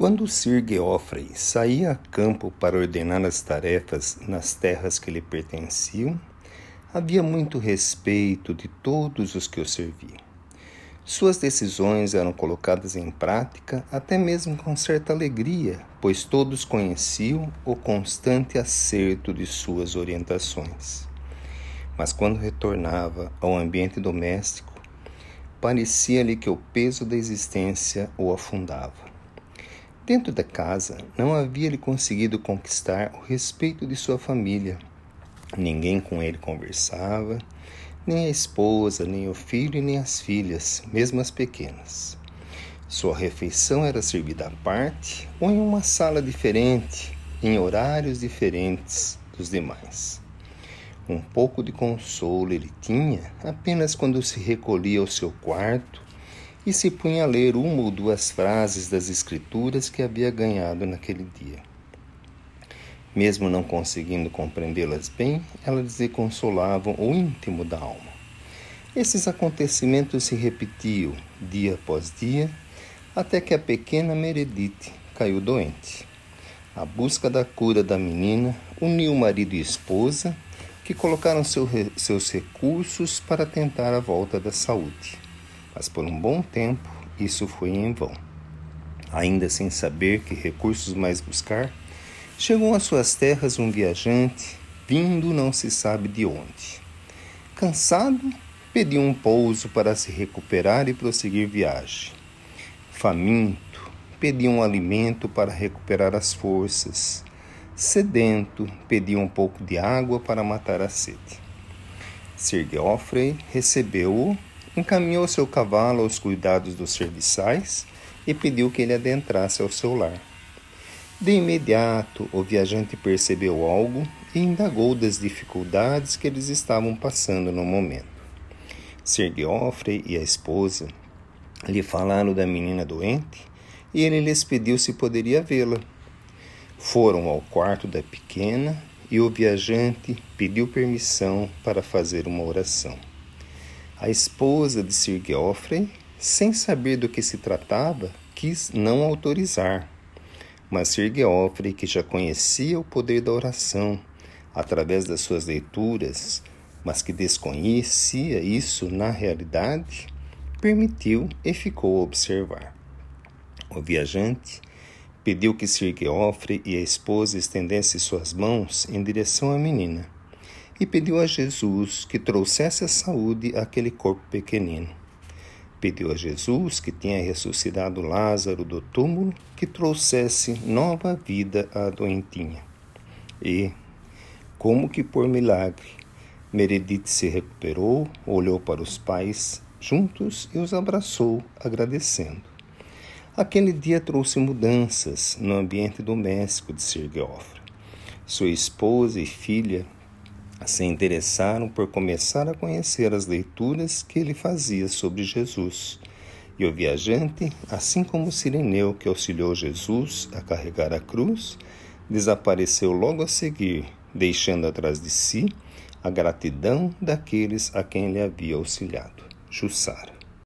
Quando Sir Geoffrey saía a campo para ordenar as tarefas nas terras que lhe pertenciam, havia muito respeito de todos os que o serviam. Suas decisões eram colocadas em prática até mesmo com certa alegria, pois todos conheciam o constante acerto de suas orientações. Mas quando retornava ao ambiente doméstico, parecia-lhe que o peso da existência o afundava. Dentro da casa, não havia lhe conseguido conquistar o respeito de sua família. Ninguém com ele conversava, nem a esposa, nem o filho, nem as filhas, mesmo as pequenas. Sua refeição era servida à parte ou em uma sala diferente, em horários diferentes dos demais. Um pouco de consolo ele tinha apenas quando se recolhia ao seu quarto e se punha a ler uma ou duas frases das Escrituras que havia ganhado naquele dia. Mesmo não conseguindo compreendê-las bem, elas lhe consolavam o íntimo da alma. Esses acontecimentos se repetiam dia após dia, até que a pequena Meredith caiu doente. A busca da cura da menina uniu marido e esposa, que colocaram seu, seus recursos para tentar a volta da saúde mas por um bom tempo isso foi em vão. Ainda sem saber que recursos mais buscar, chegou às suas terras um viajante, vindo não se sabe de onde. Cansado, pediu um pouso para se recuperar e prosseguir viagem. Faminto, pediu um alimento para recuperar as forças. Sedento, pediu um pouco de água para matar a sede. Sir Geoffrey recebeu-o encaminhou seu cavalo aos cuidados dos serviçais e pediu que ele adentrasse ao seu lar. De imediato, o viajante percebeu algo e indagou das dificuldades que eles estavam passando no momento. Sir Geoffrey e a esposa lhe falaram da menina doente e ele lhes pediu se poderia vê-la. Foram ao quarto da pequena e o viajante pediu permissão para fazer uma oração. A esposa de Sir Geoffrey, sem saber do que se tratava, quis não autorizar. Mas Sir Geoffrey, que já conhecia o poder da oração através das suas leituras, mas que desconhecia isso na realidade, permitiu e ficou a observar. O viajante pediu que Sir Geoffrey e a esposa estendessem suas mãos em direção à menina e pediu a Jesus que trouxesse a saúde àquele corpo pequenino. Pediu a Jesus, que tinha ressuscitado Lázaro do túmulo, que trouxesse nova vida à doentinha. E, como que por milagre, Meredith se recuperou, olhou para os pais juntos e os abraçou, agradecendo. Aquele dia trouxe mudanças no ambiente doméstico de Sir Geoffrey. Sua esposa e filha se interessaram por começar a conhecer as leituras que ele fazia sobre Jesus. E o viajante, assim como o sireneu que auxiliou Jesus a carregar a cruz, desapareceu logo a seguir, deixando atrás de si a gratidão daqueles a quem ele havia auxiliado. Jussara.